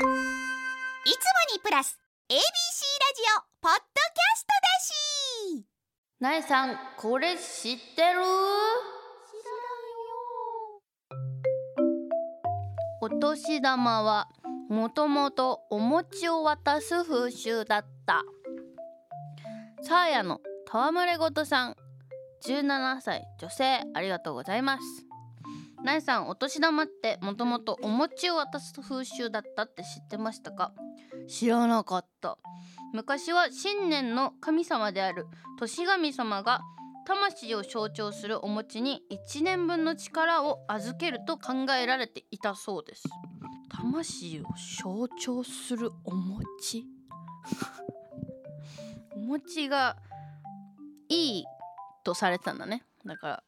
いつもにプラス ABC ラジオポッドキャストだし。なえさんこれ知ってる？お年玉はもともとお餅を渡す風習だった。サーヤの戯れごとさん。17歳女性ありがとうございますなえさんお年玉ってもともとお餅を渡す風習だったって知ってましたか？知らなかった。昔は新年の神様である年神様が魂を象徴するお餅に1年分の力を預けると考えられていたそうです。魂を象徴するお餅？お餅がいいとされたんだね。だから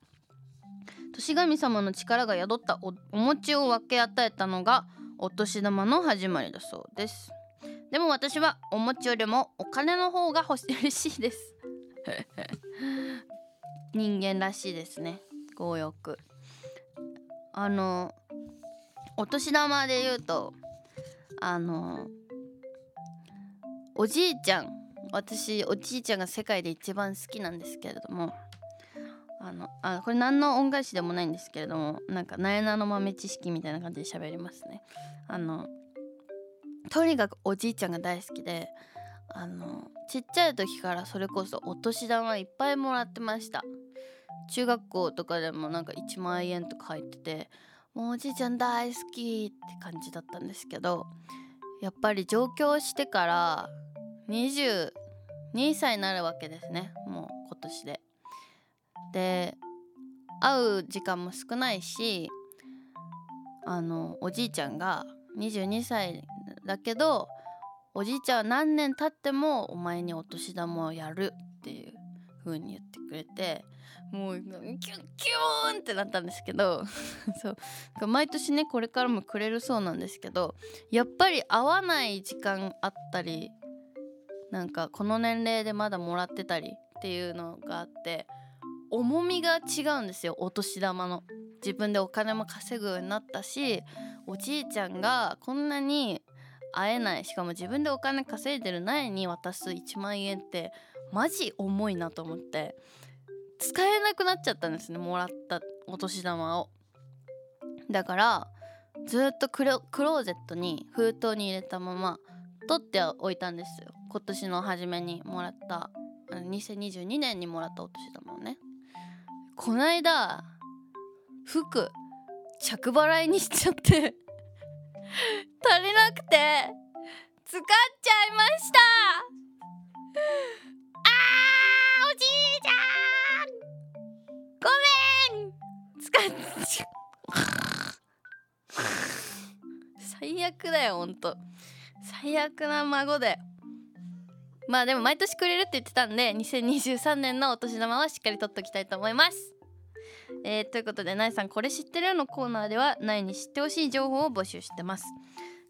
年神様の力が宿ったお餅を分け与えたのがお年玉の始まりだそうです。でも私はお餅よりもお金の方が欲し嬉しいです。人間らしいですね。強欲。あのお年玉で言うとあのおじいちゃん私おじいちゃんが世界で一番好きなんですけれどもあのあこれ何の恩返しでもないんですけれどもなんかなえなの豆知識みたいな感じで喋りますねあのとにかくおじいちゃんが大好きであのちっちゃい時からそれこそお年玉いっぱいもらってました中学校とかでもなんか1万円とか入っててもうおじいちゃん大好きって感じだったんですけどやっぱり上京してから22歳になるわけですねもう今年で。で会う時間も少ないしあのおじいちゃんが22歳だけどおじいちゃんは何年経ってもお前にお年玉をやるっていう風に言ってくれてもうキュンキューンってなったんですけど そう毎年ねこれからもくれるそうなんですけどやっぱり会わない時間あったりなんかこの年齢でまだもらってたりっていうのがあって重みが違うんですよお年玉の。自分でお金も稼ぐようになったしおじいちゃんがこんなに会えない。しかも自分でお金稼いでる苗に渡す1万円ってマジ重いなと思って使えなくなっちゃったんですねもらったお年玉を。だからずっとクローゼットに封筒に入れたまま取っておいたんですよ。今年の初めにもらった2022年にもらったお年玉をね。こないだ服着払いにしちゃって足りなくて使っちゃいました。あーおじいちゃん!ごめん!使っちゃ 最悪だよほんと。最悪な孫だよまあでも毎年くれるって言ってたんで2023年のお年玉はしっかり取っときたいと思います。えー、ということで「なえさんこれ知ってる?」のコーナーではなえに知ってほしい情報を募集してます。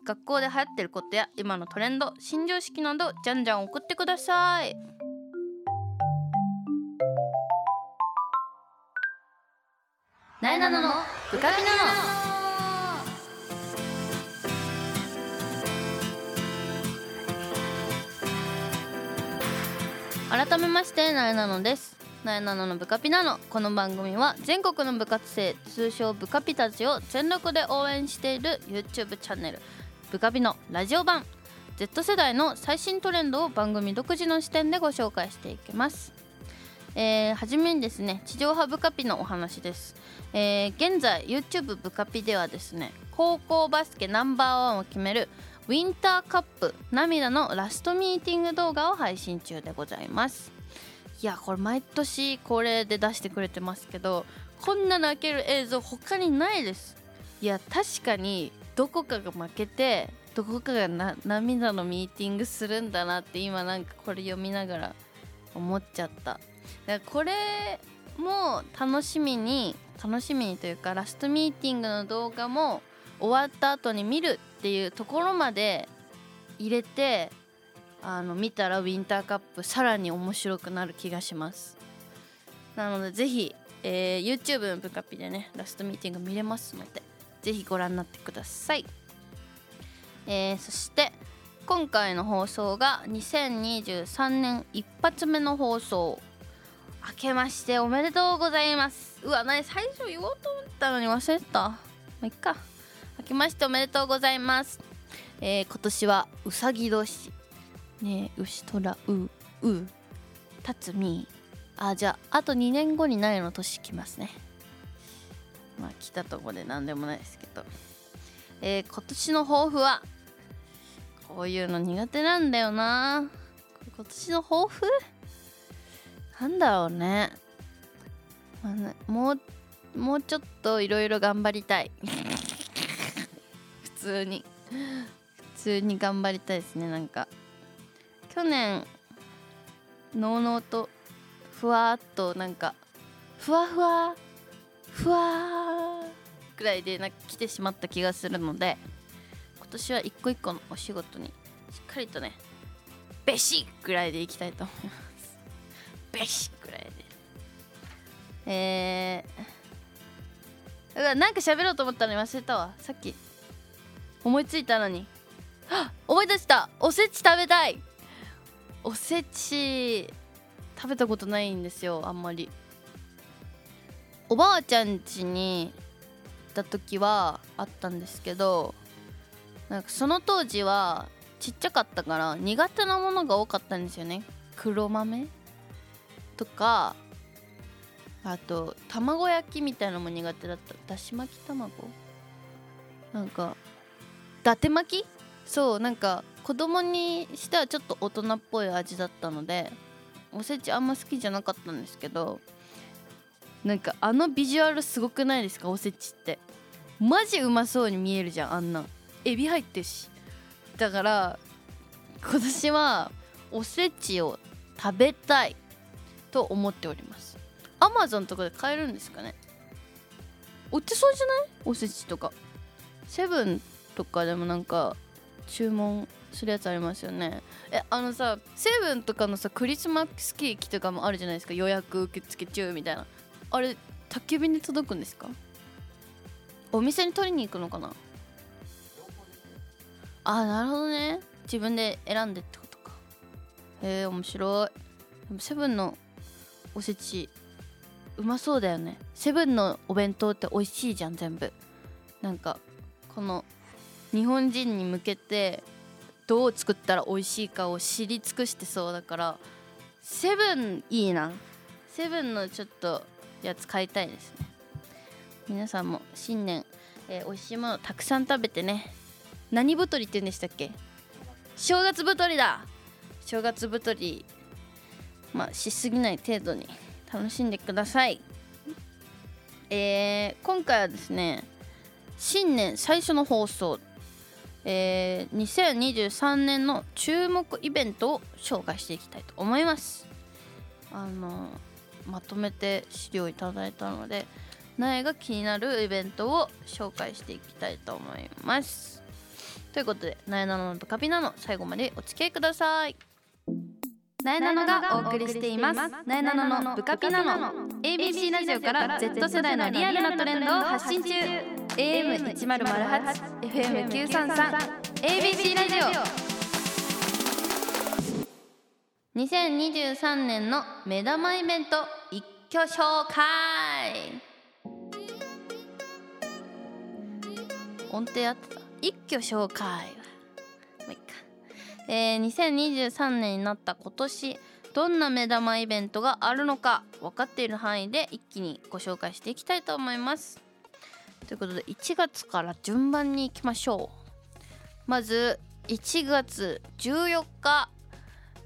学校で流行ってることや今のトレンド新常識などじゃんじゃん送ってください。なえなののブカピナの。改めましてなえなのです。なえなののブカピなのこの番組は全国の部活生通称ブカピたちを全力で応援している YouTube チャンネルブカピのラジオ版。Z 世代の最新トレンドを番組独自の視点でご紹介していきます。えー、はじめにですね地上波ブカピのお話です、えー、現在 YouTube ブカピではですね高校バスケナンバーワンを決めるウィンターカップ涙のラストミーティング動画を配信中でございます。いやこれ毎年これで出してくれてますけどこんな泣ける映像他にないです。いや確かにどこかが負けてどこかが涙のミーティングするんだなって今なんかこれ読みながら思っちゃった。だからこれも楽しみに楽しみにというかラストミーティングの動画も終わった後に見るっていうところまで入れてあの見たらウィンターカップさらに面白くなる気がします。なのでぜひ、えー、YouTube のブカピでねラストミーティング見れますのでぜひご覧になってください。えーそして今回の放送が2023年一発目の放送。明けましておめでとうございます。うわ何最初言おうと思ったのに忘れてた。まあいっか。明けましておめでとうございます。えー今年はうさぎ年。ねえ牛とらうう。たつみあじゃああと2年後に苗の年来ますね。まあ来たとこで何でもないですけど。えー今年の抱負はこういうの苦手なんだよな。これ今年の抱負？なんだろうね,、まあねもうもうちょっといろいろ頑張りたい。通に。普通に頑張りたいですねなんか。去年のうのうとふわっとなんかふわふわふわぐらいでなんか来てしまった気がするので今年は一個一個のお仕事にしっかりとねベシッぐらいでいきたいと思います。ベシッぐらいで。えー、うわなんか喋ろうと思ったのに忘れたわ。さっき。思いついたのに。思い出した。おせち食べたい。おせち食べたことないんですよあんまり。おばあちゃん家に行った時はあったんですけどなんかその当時はちっちゃかったから苦手なものが多かったんですよね。黒豆とかあと卵焼きみたいなのも苦手だった。だし巻き卵。なんか伊達巻？きそうなんか子供にしてはちょっと大人っぽい味だったのでおせちあんま好きじゃなかったんですけどなんかあのビジュアルすごくないですか？おせちって。マジうまそうに見えるじゃんあんな。エビ入ってるし。だから今年はおせちを食べたいと思っております。アマゾンとかで買えるんですかね？売ってそうじゃない？おせちとか。セブンとかでもなんか注文するやつありますよね。えあのさセブンとかのさクリスマスケーキとかもあるじゃないですか。予約受付中みたいな。あれ宅急便で届くんですか？お店に取りに行くのかな？あなるほどね。自分で選んでってことか。へえ面白い。でもセブンのおせちうまそうだよね。セブンのお弁当って美味しいじゃん全部。なんかこの日本人に向けてどう作ったら美味しいかを知り尽くしてそうだからセブンいいな。セブンのちょっとやつ買いたいですね。皆さんも新年、えー、美味しいものたくさん食べてね。何太りって言うんでしたっけ？正月太りだ。正月太りまあしすぎない程度に楽しんでください。えー、今回はですね新年最初の放送えー、2023年の注目イベントを紹介していきたいと思います。あのまとめて資料いただいたので苗が気になるイベントを紹介していきたいと思います。ということで「なえなののブカピナの最後までお付き合いください。なえなのがお送りしています。なえなののブカピナの ABC ラジオから Z 世代のリアルなトレンドを発信中。AM1008 FM933 ABC ラジオ。2023年の目玉イベント一挙紹介。音程合ってた？一挙紹介。まあいいか。えー、2023年になった今年どんな目玉イベントがあるのか分かっている範囲で一気にご紹介していきたいと思います。ということで1月から順番にいきましょう。まず1月14日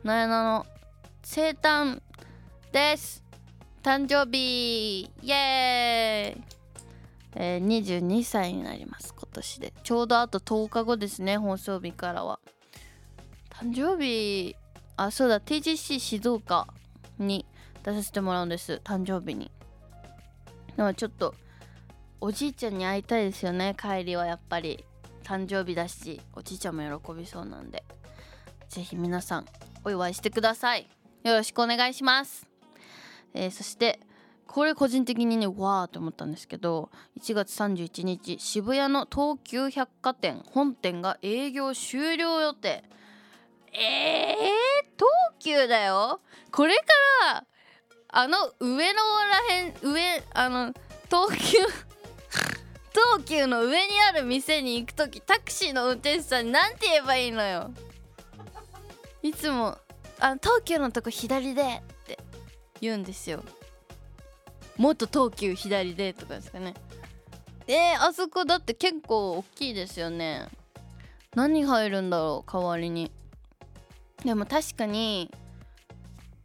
なやなの生誕です。誕生日イエーイ、えー、22歳になります今年で。ちょうどあと10日後ですね放送日からは。誕生日あそうだ TGC 静岡に出させてもらうんです誕生日に。だからちょっとおじいちゃんに会いたいですよね。帰りはやっぱり。誕生日だしおじいちゃんも喜びそうなんで。ぜひ皆さんお祝いしてください。よろしくお願いします、えー、そしてこれ個人的にねわーって思ったんですけど1月31日渋谷の東急百貨店本店が営業終了予定。えー、東急だよ。これからあの上のらへん上あの東急東急の上にある店に行く時タクシーの運転手さんに何て言えばいいのよ。いつも「あ東急のとこ左で」って言うんですよ。もっと東急左でとかですかね。えー、あそこだって結構大きいですよね。何入るんだろう代わりに。でも確かに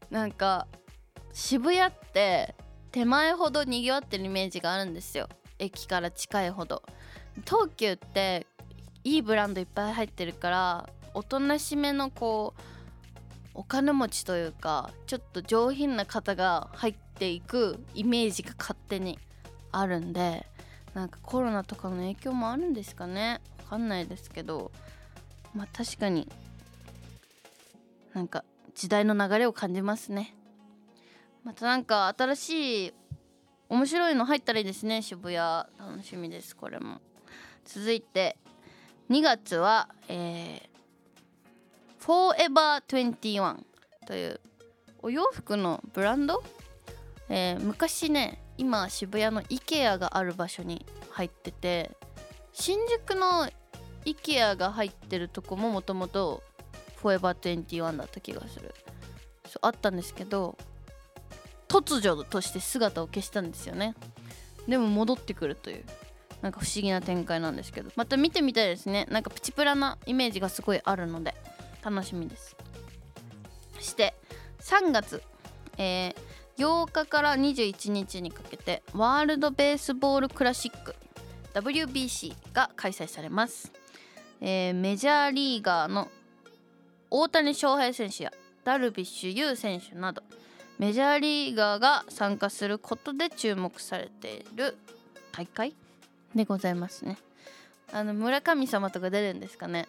なんか渋谷って手前ほどにぎわってるイメージがあるんですよ。駅から近いほど。東急っていいブランドいっぱい入ってるからおとなしめのこうお金持ちというかちょっと上品な方が入っていくイメージが勝手にあるんでなんかコロナとかの影響もあるんですかね？わかんないですけどまあ確かになんか時代の流れを感じますね。またなんか新しい面白いの入ったらいいですね。渋谷楽しみです。これも。続いて2月はえー、Forever21 というお洋服のブランド、えー、昔ね今渋谷の IKEA がある場所に入ってて新宿の IKEA が入ってるとこももともと Forever21 だった気がする。そうあったんですけど突如として姿を消したんですよね。でも戻ってくるというなんか不思議な展開なんですけど。また見てみたいですね。なんかプチプラなイメージがすごいあるので楽しみです。そして3月、えー、8日から21日にかけてワールドベースボールクラシック WBC が開催されます、えー、メジャーリーガーの大谷翔平選手やダルビッシュ有選手などメジャーリーガーが参加することで注目されている大会でございますね。あの村神様とか出るんですかね。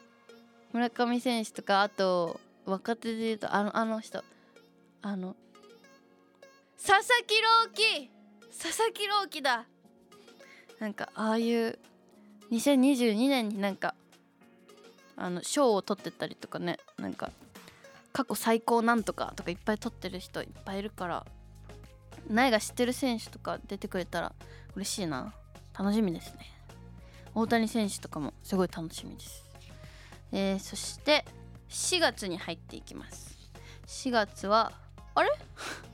村上選手とかあと若手で言うとあのあの人。あの佐々木朗希。佐々木朗希だ。なんかああいう2022年になんかあの賞を取ってたりとかね。なんか過去最高なんとかとかいっぱい取ってる人いっぱいいるから苗が知ってる選手とか出てくれたら嬉しいな。楽しみですね。大谷選手とかもすごい楽しみです、えー、そして4月に入っていきます。4月はあれ？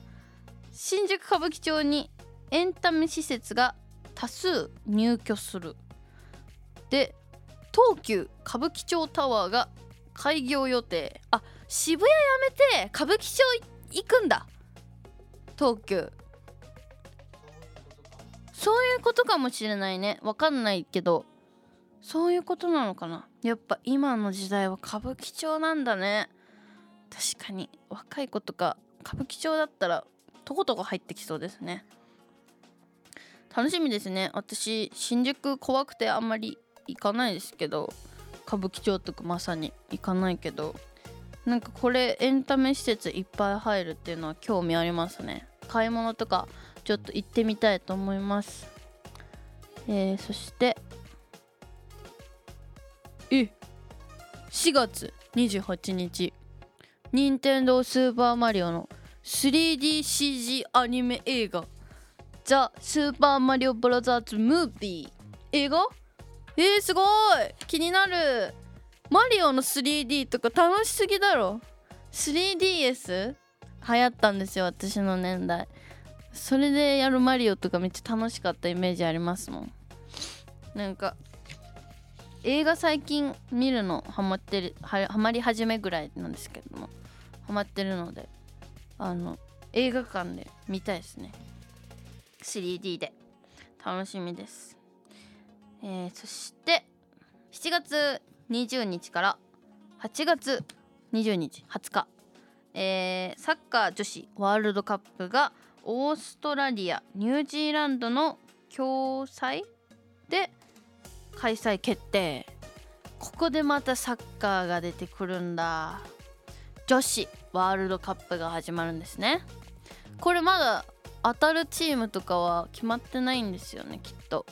新宿歌舞伎町にエンタメ施設が多数入居する。で東急歌舞伎町タワーが開業予定。あ渋谷やめて歌舞伎町行くんだ。東急。そういうことかもしれないね。わかんないけど。そういうことなのかな。やっぱ今の時代は歌舞伎町なんだね。確かに。若い子とか歌舞伎町だったらとことこ入ってきそうですね。楽しみですね。私新宿怖くてあんまり行かないですけど。歌舞伎町とかまさに行かないけど。なんかこれエンタメ施設いっぱい入るっていうのは興味ありますね。買い物とかちょっと行ってみたいと思います。えー、そしてえ4月28日任天堂スーパーマリオの 3DCG アニメ映画ザ・スーパーマリオブラザーズ・ムービー。映画？えー、すごい！気になる。マリオの 3D とか楽しすぎだろ。3DS 流行ったんですよ私の年代。それでやるマリオとかめっちゃ楽しかったイメージありますもん。なんか映画最近見るのハマってるはまり始めぐらいなんですけども。ハマってるのであの映画館で見たいですね。3D で。楽しみです。えー、そして7月20日から8月20日20日、えー、サッカー女子ワールドカップがオーストラリアニュージーランドの共催で開催決定。ここでまたサッカーが出てくるんだ。女子ワールドカップが始まるんですね。これまだ当たるチームとかは決まってないんですよねきっと。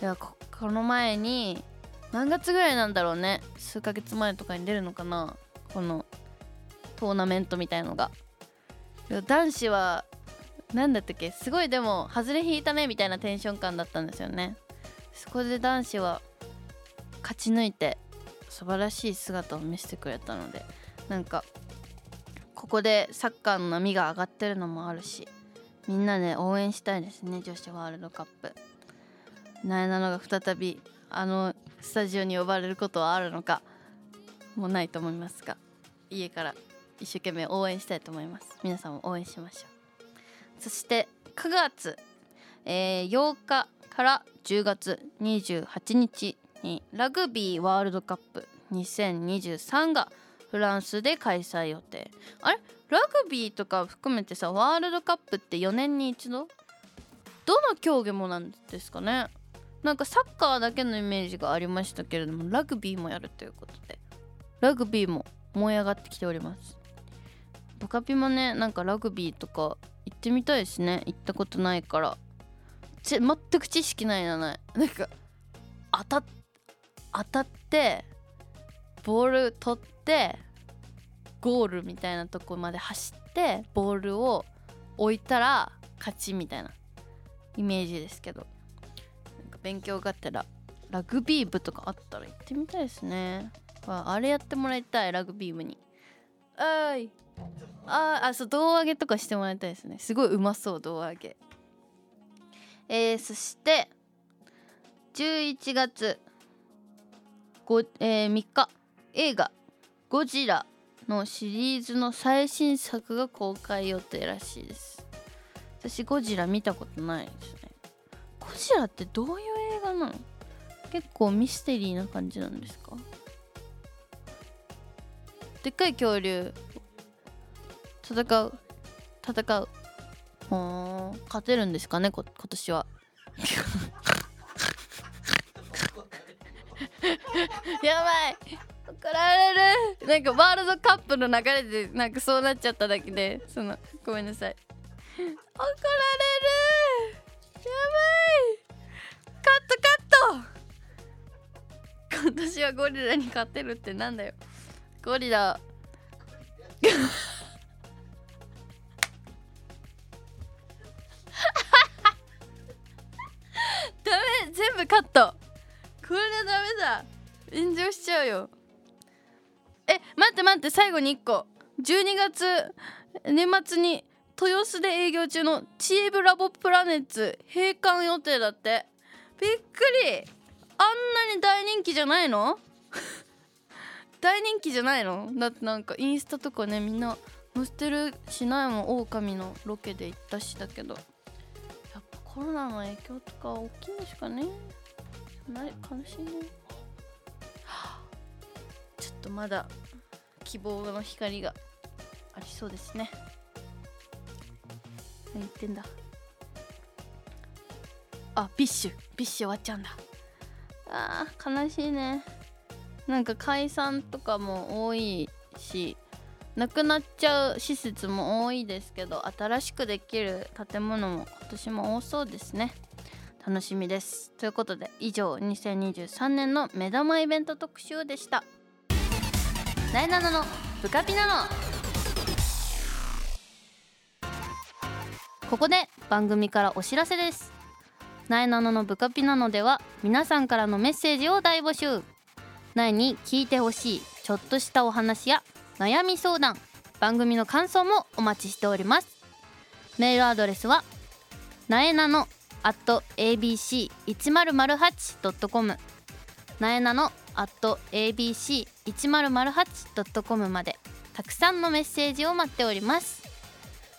ではここの前に何月ぐらいなんだろうね。数ヶ月前とかに出るのかな。このトーナメントみたいのが。男子は何だったっけ？すごいでも外れ引いたねみたいなテンション感だったんですよね。そこで男子は勝ち抜いて素晴らしい姿を見せてくれたのでなんかここでサッカーの波が上がってるのもあるしみんなで応援したいですね女子ワールドカップ。なえなのが再びあのスタジオに呼ばれることはあるのかもうないと思いますが家から一生懸命応援したいと思います。皆さんも応援しましょう。そして9月、えー8日から10月28日にラグビーワールドカップ2023がフランスで開催予定。あれ？ラグビーとか含めてさワールドカップって4年に一度？どの競技もなんですかね。なんかサッカーだけのイメージがありましたけれどもラグビーもやるということで。ラグビーも燃え上がってきております。ブカピもねなんかラグビーとか行ってみたいですね。行ったことないから。ち全く知識ないなない。なんか当たっ当たってボール取ってゴールみたいなとこまで走ってボールを置いたら勝ちみたいなイメージですけど。勉強がてらラグビー部とかあったら行ってみたいですね。あれやってもらいたいラグビー部に。あい。ああそう胴上げとかしてもらいたいですね。すごいうまそう胴上げ。えー、そして11月ご、えー3日映画「ゴジラ」のシリーズの最新作が公開予定らしいです。私ゴジラ見たことないですね。ゴジラってどういう映画な。結構ミステリーな感じなんですか？でっかい恐竜。戦う。戦う。ほん勝てるんですかね今年は。やばい。怒られる。なんかワールドカップの流れでなんかそうなっちゃっただけでそのごめんなさい。怒られる。やばい。カットカット今年はゴリラに勝ってるってなんだよ。ゴリラ。ダメ全部カット。これダメだ。炎上しちゃうよ。え待って待って最後に1個。12月年末に豊洲で営業中のチーブラボプラネッツ閉館予定だって。びっくり。あんなに大人気じゃないの？大人気じゃないの？だってなんかインスタとかねみんな載せてるしないもん狼のロケで行ったしだけど。やっぱコロナの影響とか大きいんですかね。ない悲しいね。ちょっとまだ希望の光がありそうですね。何言ってんだ？あ BiSH。BiSH 終わっちゃうんだ。あー悲しいね。なんか解散とかも多いしなくなっちゃう施設も多いですけど新しくできる建物も今年も多そうですね。楽しみです。ということで以上2023年の目玉イベント特集でした。なえなののブカピナのここで番組からお知らせです。なえなののブカピナのでは皆さんからのメッセージを大募集。なえに聞いてほしいちょっとしたお話や悩み相談番組の感想もお待ちしております。メールアドレスはなえなの at abc1008.com なえなの at abc1008.com までたくさんのメッセージを待っております。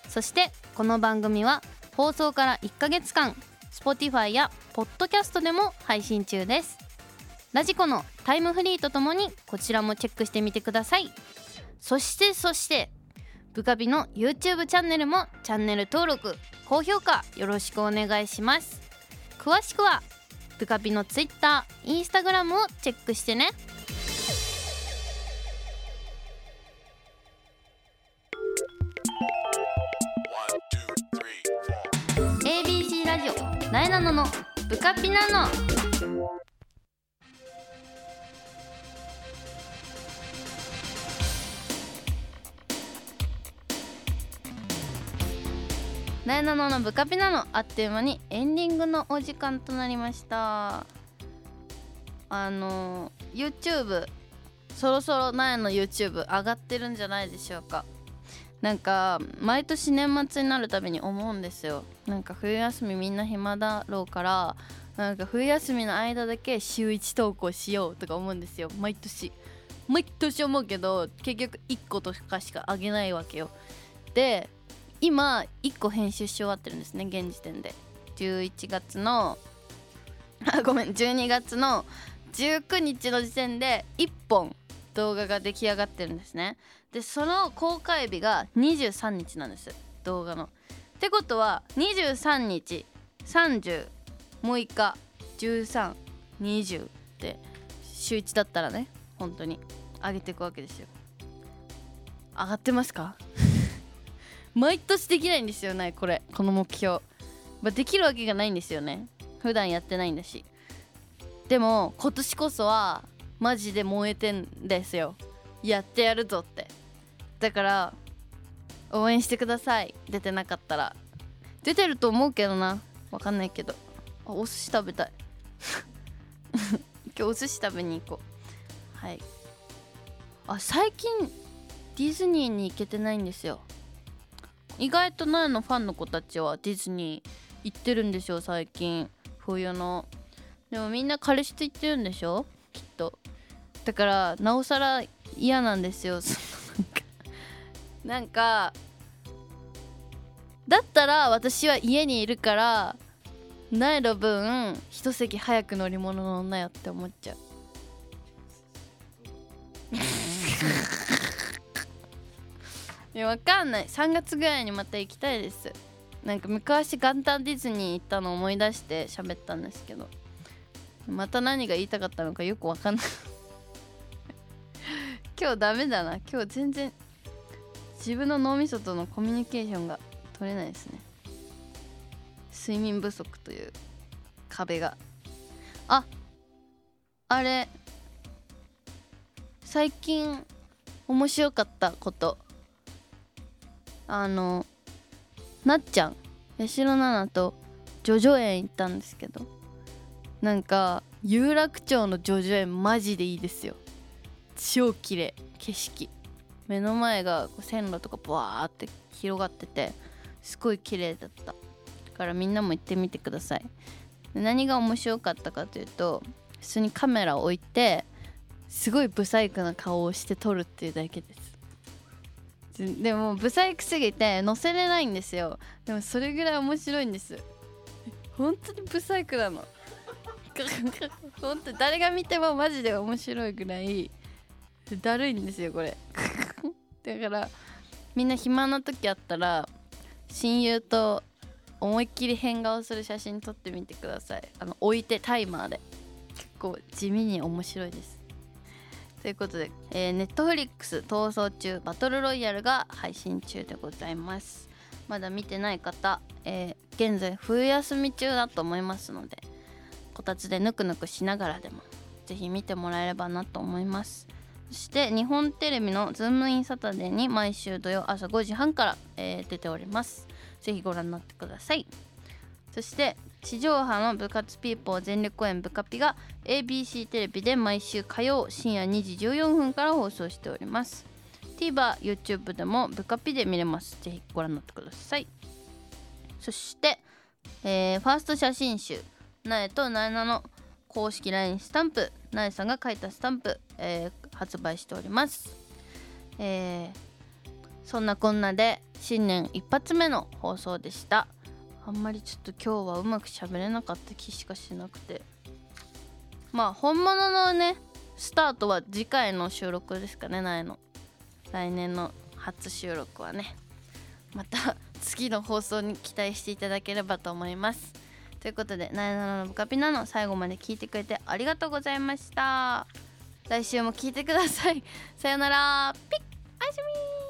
そしてこの番組は放送から1ヶ月間 Spotify や Podcast でも配信中です。ラジコのタイムフリーとともにこちらもチェックしてみてください。そしてそしてブカビの YouTube チャンネルもチャンネル登録高評価よろしくお願いします。詳しくはブカビの Twitter、Instagram をチェックしてね。なえなののブカピナの。なえなののブカピナのあっという間にエンディングのお時間となりました。あの YouTube そろそろなえの YouTube 上がってるんじゃないでしょうか。なんか毎年年末になるたびに思うんですよ。なんか冬休みみんな暇だろうからなんか冬休みの間だけ週1投稿しようとか思うんですよ。毎年。毎年思うけど結局1個とかしかあげないわけよ。で今1個編集し終わってるんですね現時点で。11月のごめん12月の19日の時点で1本動画が出来上がってるんですね。でその公開日が23日なんです動画の。ってことは23日30もう1日1320って週1だったらね本当に上げていくわけですよ。上がってますか？毎年できないんですよねこれ。この目標、まあ、できるわけがないんですよね。普段やってないんだし。でも今年こそはマジで燃えてんですよ。やってやるぞって。だから応援してください。出てなかったら。出てると思うけどな。わかんないけど。あお寿司食べたい。今日お寿司食べに行こう。はい。あ最近ディズニーに行けてないんですよ。意外と苗のファンの子たちはディズニー行ってるんですよ最近。冬の。でもみんな彼氏と行ってるんでしょ？きっと。だからなおさら嫌なんですよ。な。んかだったら私は家にいるから苗の分一席早く乗り物乗んなよって思っちゃう。いやわかんない。3月ぐらいにまた行きたいです。なんか昔元旦ディズニー行ったの思い出して喋ったんですけどまた何が言いたかったのかよくわかんない今日ダメだな。今日全然自分の脳みそとのコミュニケーションが取れないですね。睡眠不足という壁が。ああれ。最近面白かったこと。あのなっちゃん。八代奈々とジョジョ園行ったんですけど。なんか有楽町のジョジョ園マジでいいですよ。超綺麗。景色。目の前が線路とかバーって広がっててすごい綺麗だった。だからみんなも行ってみてください。何が面白かったかというと普通にカメラを置いてすごいブサイクな顔をして撮るっていうだけです。でもブサイクすぎて載せれないんですよ。でもそれぐらい面白いんです。本当にブサイクなの。本当誰が見てもマジで面白いぐらいだるいんですよこれ。だからみんな暇な時あったら親友と思いっきり変顔する写真撮ってみてください。あの置いてタイマーで。結構地味に面白いです。ということで、えー、ネットフリックス逃走中バトルロイヤルが配信中でございます。まだ見てない方、えー、現在冬休み中だと思いますのでこたつでぬくぬくしながらでもぜひ見てもらえればなと思いますそして日本テレビのズームインサタデーに毎週土曜朝5時半から、えー、出ております。ぜひご覧になってください。そして地上波の部活ピーポー全力応援部カピが ABC テレビで毎週火曜深夜2時14分から放送しております。TVer、YouTube でも部カピで見れます。ぜひご覧になってください。そして、えー、ファースト写真集「なえとなえな」の公式 LINE スタンプなえさんが書いたスタンプ、えー、発売しております、えー、そんなこんなで新年一発目の放送でした。あんまりちょっと今日はうまく喋れなかった気しかしなくて。まあ本物のねスタートは次回の収録ですかねないの。来年の初収録はね。また次の放送に期待していただければと思います。ということで「なえなののブカピナ」の最後まで聞いてくれてありがとうございました。来週も聞いてください。さよなら。ピッ。おやすみ